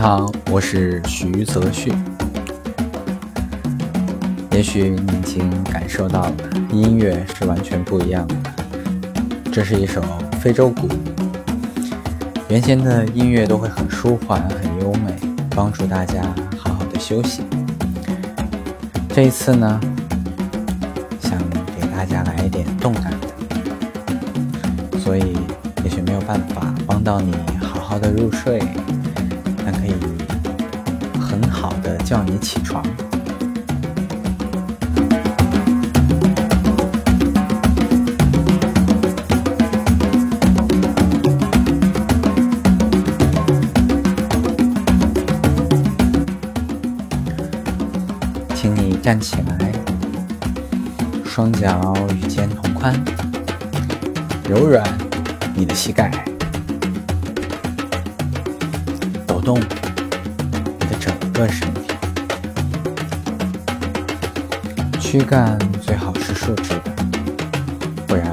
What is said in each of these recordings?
好，我是徐泽旭。也许你已经感受到了，音乐是完全不一样的。这是一首非洲鼓，原先的音乐都会很舒缓、很优美，帮助大家好好的休息。这一次呢，想给大家来一点动感的，所以也许没有办法帮到你好好的入睡。叫你起床，请你站起来，双脚与肩同宽，柔软你的膝盖。抖动你的整个身体，躯干最好是竖直的，不然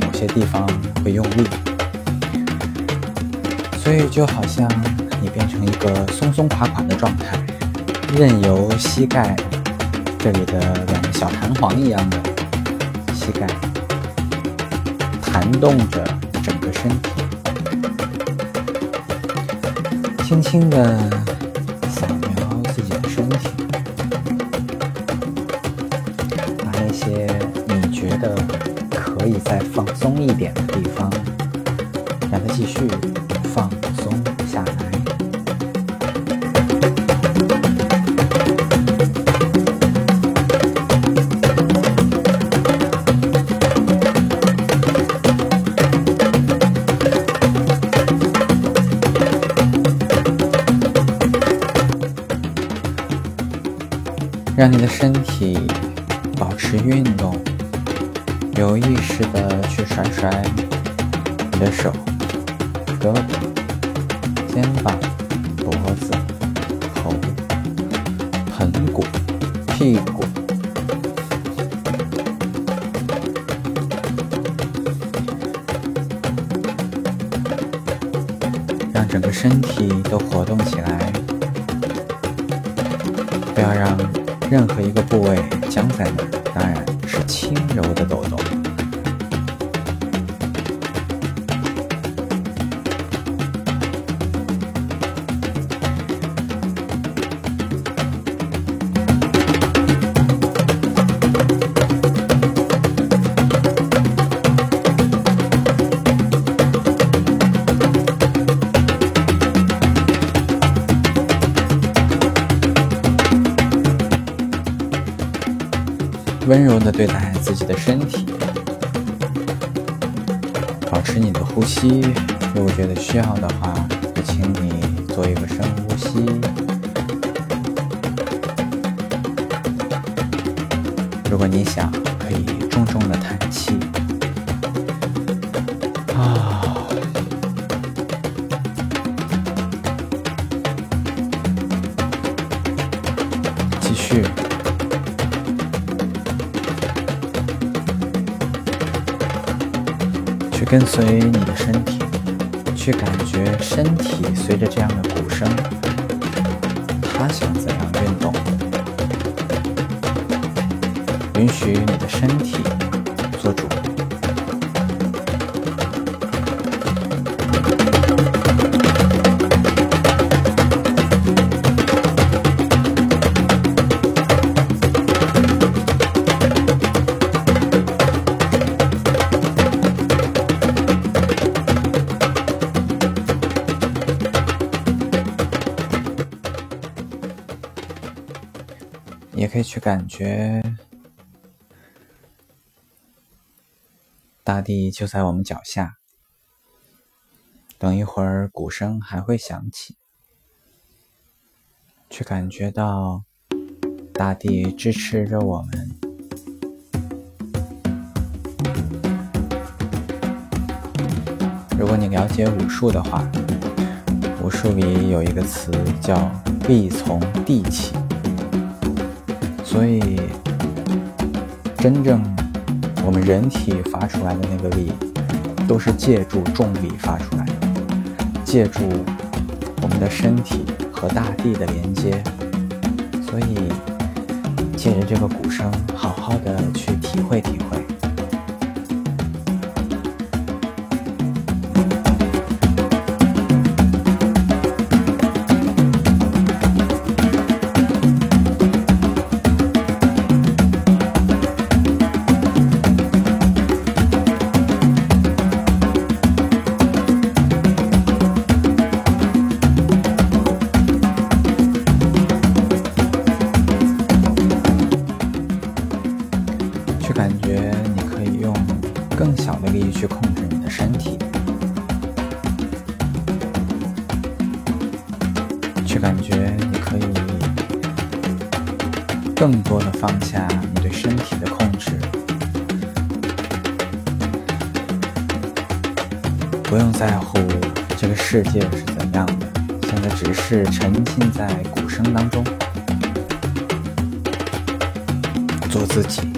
有些地方会用力。所以就好像你变成一个松松垮垮的状态，任由膝盖这里的两个小弹簧一样的膝盖弹动着整个身体。轻轻地扫描自己的身体，的可以再放松一点的地方，让它继续放松下来。让你的身体保持运动，有意识的去甩甩你的手、胳膊、肩膀、脖子、头、盆骨、屁股，让整个身体都活动起来，不要让。任何一个部位僵在那，当然是轻柔的抖动。温柔的对待自己的身体，保持你的呼吸。如果觉得需要的话，就请你做一个深呼吸。如果你想，可以重重的叹气。跟随你的身体，去感觉身体随着这样的鼓声，它想怎样运动？允许你的身体可以去感觉，大地就在我们脚下。等一会儿，鼓声还会响起，去感觉到大地支持着我们。如果你了解武术的话，武术里有一个词叫“力从地起”。所以，真正我们人体发出来的那个力，都是借助重力发出来的，借助我们的身体和大地的连接，所以借着这个鼓声，好好的去体会体会。小的力去控制你的身体，去感觉你可以更多的放下你对身体的控制，不用在乎这个世界是怎样的，现在只是沉浸在鼓声当中，做自己。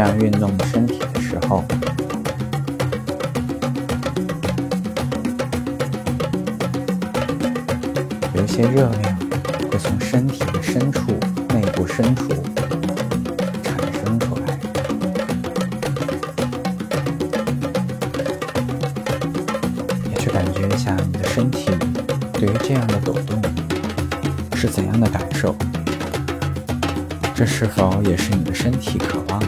这样运动身体的时候，有一些热量会从身体的深处、内部深处产生出来。也去感觉一下你的身体对于这样的抖动是怎样的感受。这是否也是你的身体渴望？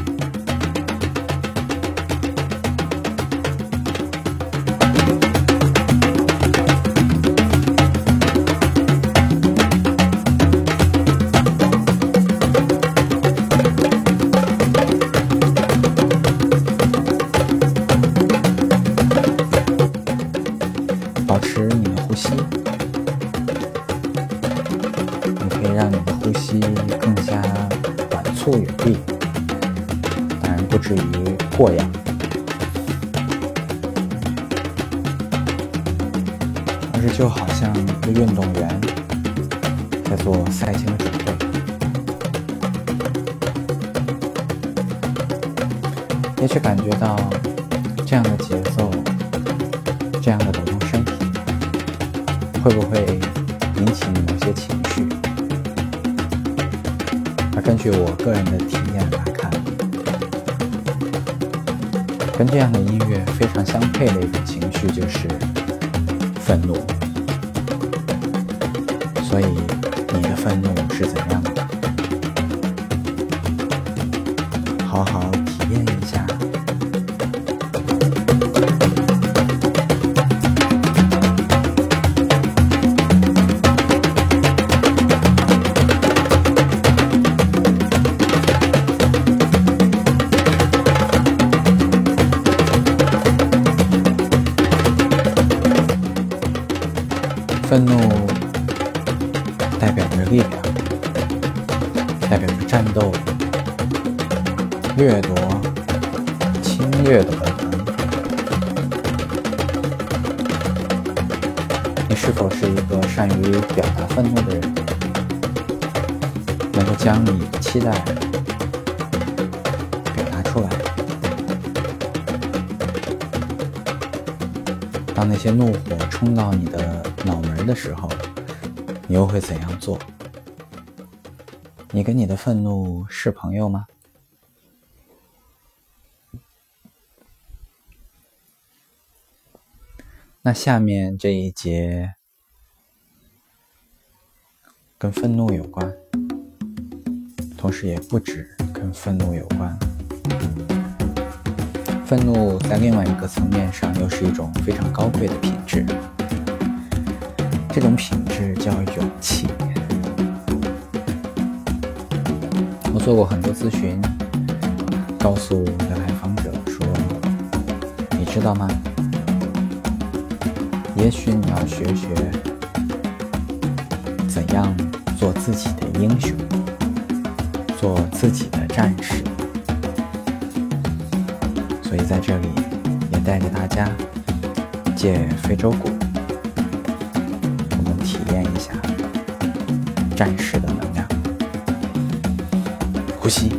更加短。促有力，当然不至于过氧，而是就好像一个运动员在做赛前的准备，也许感觉到这样的节奏，这样的抖动身体，会不会引起某些情绪？根据我个人的体验来看，跟这样的音乐非常相配的一种情绪就是愤怒。所以，你的愤怒是怎样的？愤怒代表着力量，代表着战斗、掠夺、侵略的本能。你是否是一个善于表达愤怒的人？能够将你期待当那些怒火冲到你的脑门的时候，你又会怎样做？你跟你的愤怒是朋友吗？那下面这一节跟愤怒有关，同时也不止跟愤怒有关。愤怒在另外一个层面上又是一种非常高贵的品质，这种品质叫勇气。我做过很多咨询，告诉我的来访者说：“你知道吗？也许你要学学怎样做自己的英雄，做自己的战士。所以在这里也带着大家借非洲鼓，我们体验一下战士的能量。呼吸。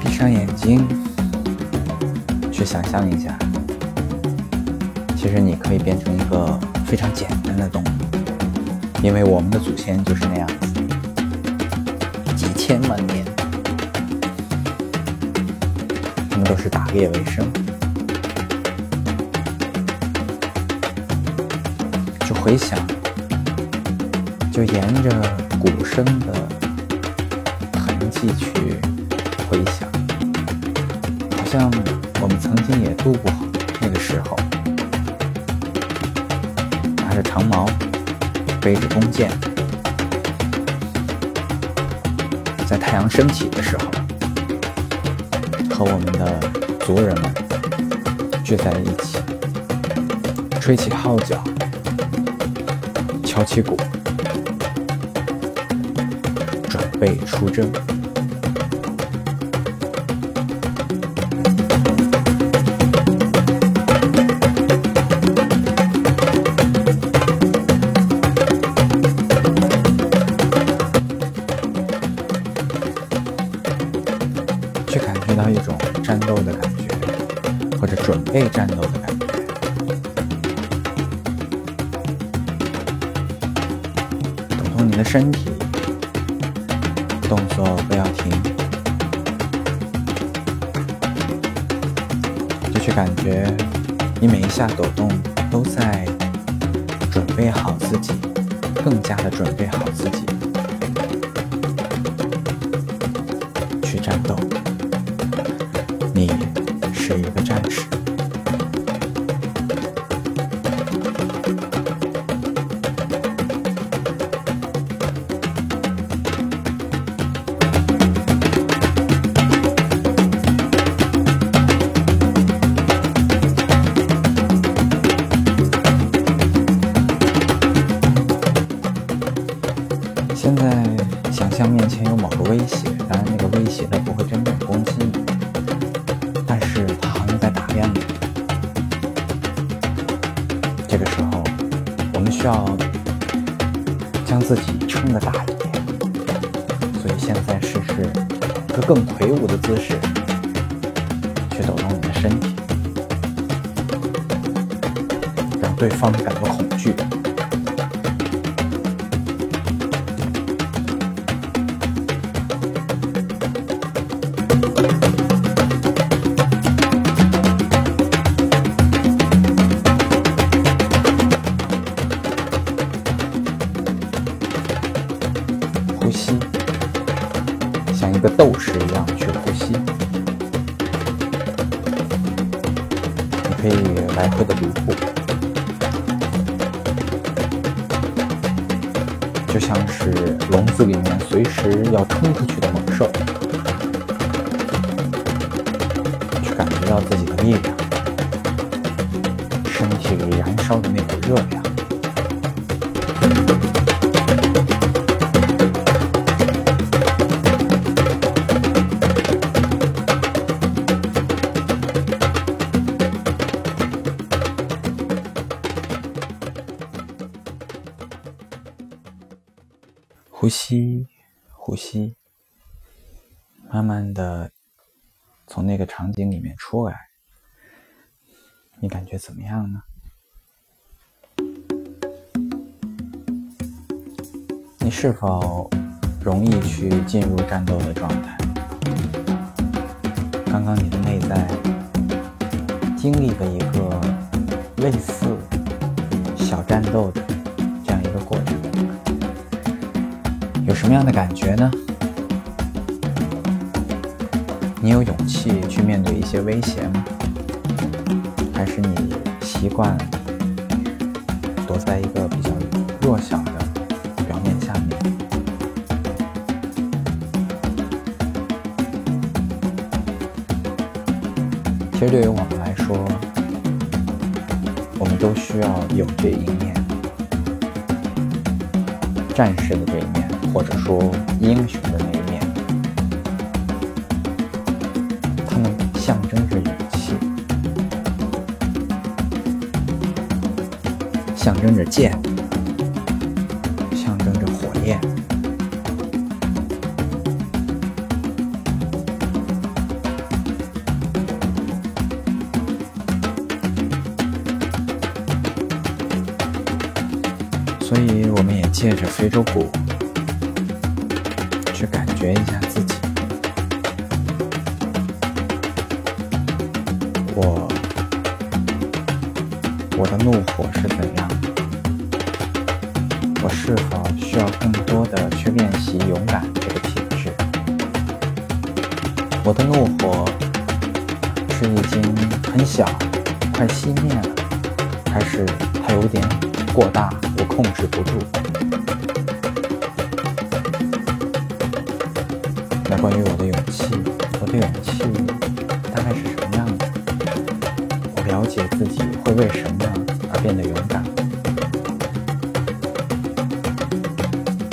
闭上眼睛，去想象一下，其实你可以变成一个非常简单的动物，因为我们的祖先就是那样子，几千万年，他们都是打猎为生。就回想，就沿着鼓声的痕迹去回想。好像我们曾经也度过那个时候，长矛，背着弓箭，在太阳升起的时候，和我们的族人们聚在一起，吹起号角，敲起鼓，准备出征。去感觉到一种战斗的感觉，或者准备战斗的感觉，抖动你的身体，动作不要停，就去感觉你每一下抖动都在准备好自己，更加的准备好自己现在试试一个更魁梧的姿势，去抖动你的身体，让对方感到恐惧。可以来回的捋步，就像是笼子里面随时要冲出去的猛兽。去感觉到自己的力量，身体里燃烧的那股热量。呼吸，呼吸，慢慢的。从那个场景里面出来，你感觉怎么样呢？你是否容易去进入战斗的状态？刚刚你的内在经历了一个类似小战斗的什么样的感觉呢？你有勇气去面对一些威胁吗？还是你习惯躲在一个比较弱小的表面下面？其实对于我们来说，我们都需要有这一面，战士的这一面，或者说英雄的那一面。他们象征着勇气，象征着剑，象征着火焰。所以，我们也借着非洲鼓，觉一下自己。我，我的怒火是怎样？我是否需要更多的去练习勇敢这个品质？我的怒火是已经很小，快熄灭了，还是它有点过大？我控制不住。那关于我的勇气，我的勇气大概是什么样子？我了解自己会为什么而变得勇敢。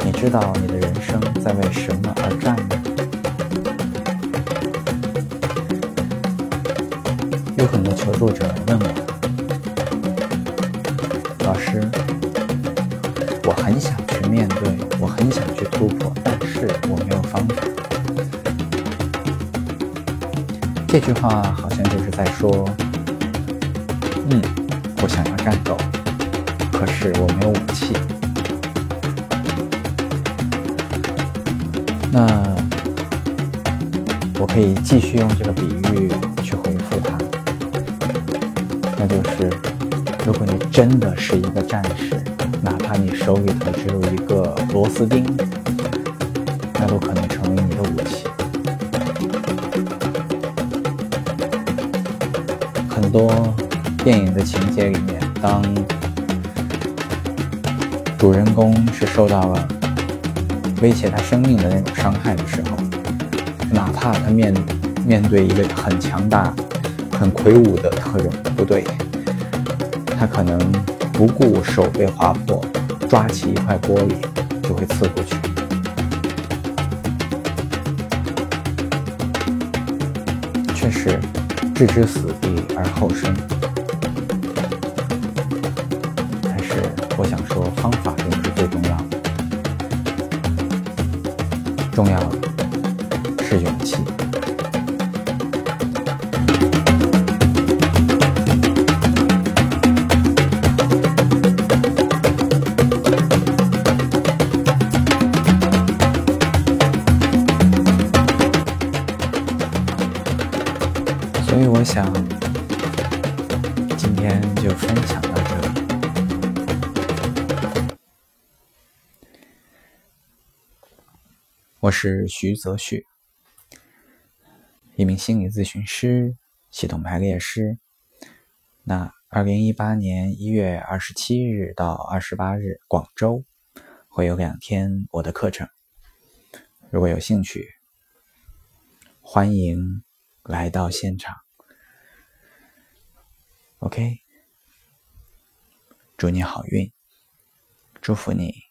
你知道你的人生在为什么而战吗？有很多求助者问我，老师。我很想去面对，我很想去突破，但是我没有方法。这句话好像就是在说，嗯，我想要战斗，可是我没有武器。那我可以继续用这个比喻去回复他，那就是，如果你真的是一个战士。哪怕你手里头只有一个螺丝钉，那都可能成为你的武器。很多电影的情节里面，当主人公是受到了威胁他生命的那种伤害的时候，哪怕他面面对一个很强大、很魁梧的特种部队，他可能。不顾手被划破，抓起一块玻璃就会刺过去。确实，置之死地而后生。但是，我想说，方法并不是最重要的，重要的是勇气。我是徐泽旭，一名心理咨询师、系统排列师。那二零一八年一月二十七日到二十八日，广州会有两天我的课程。如果有兴趣，欢迎来到现场。OK，祝你好运，祝福你。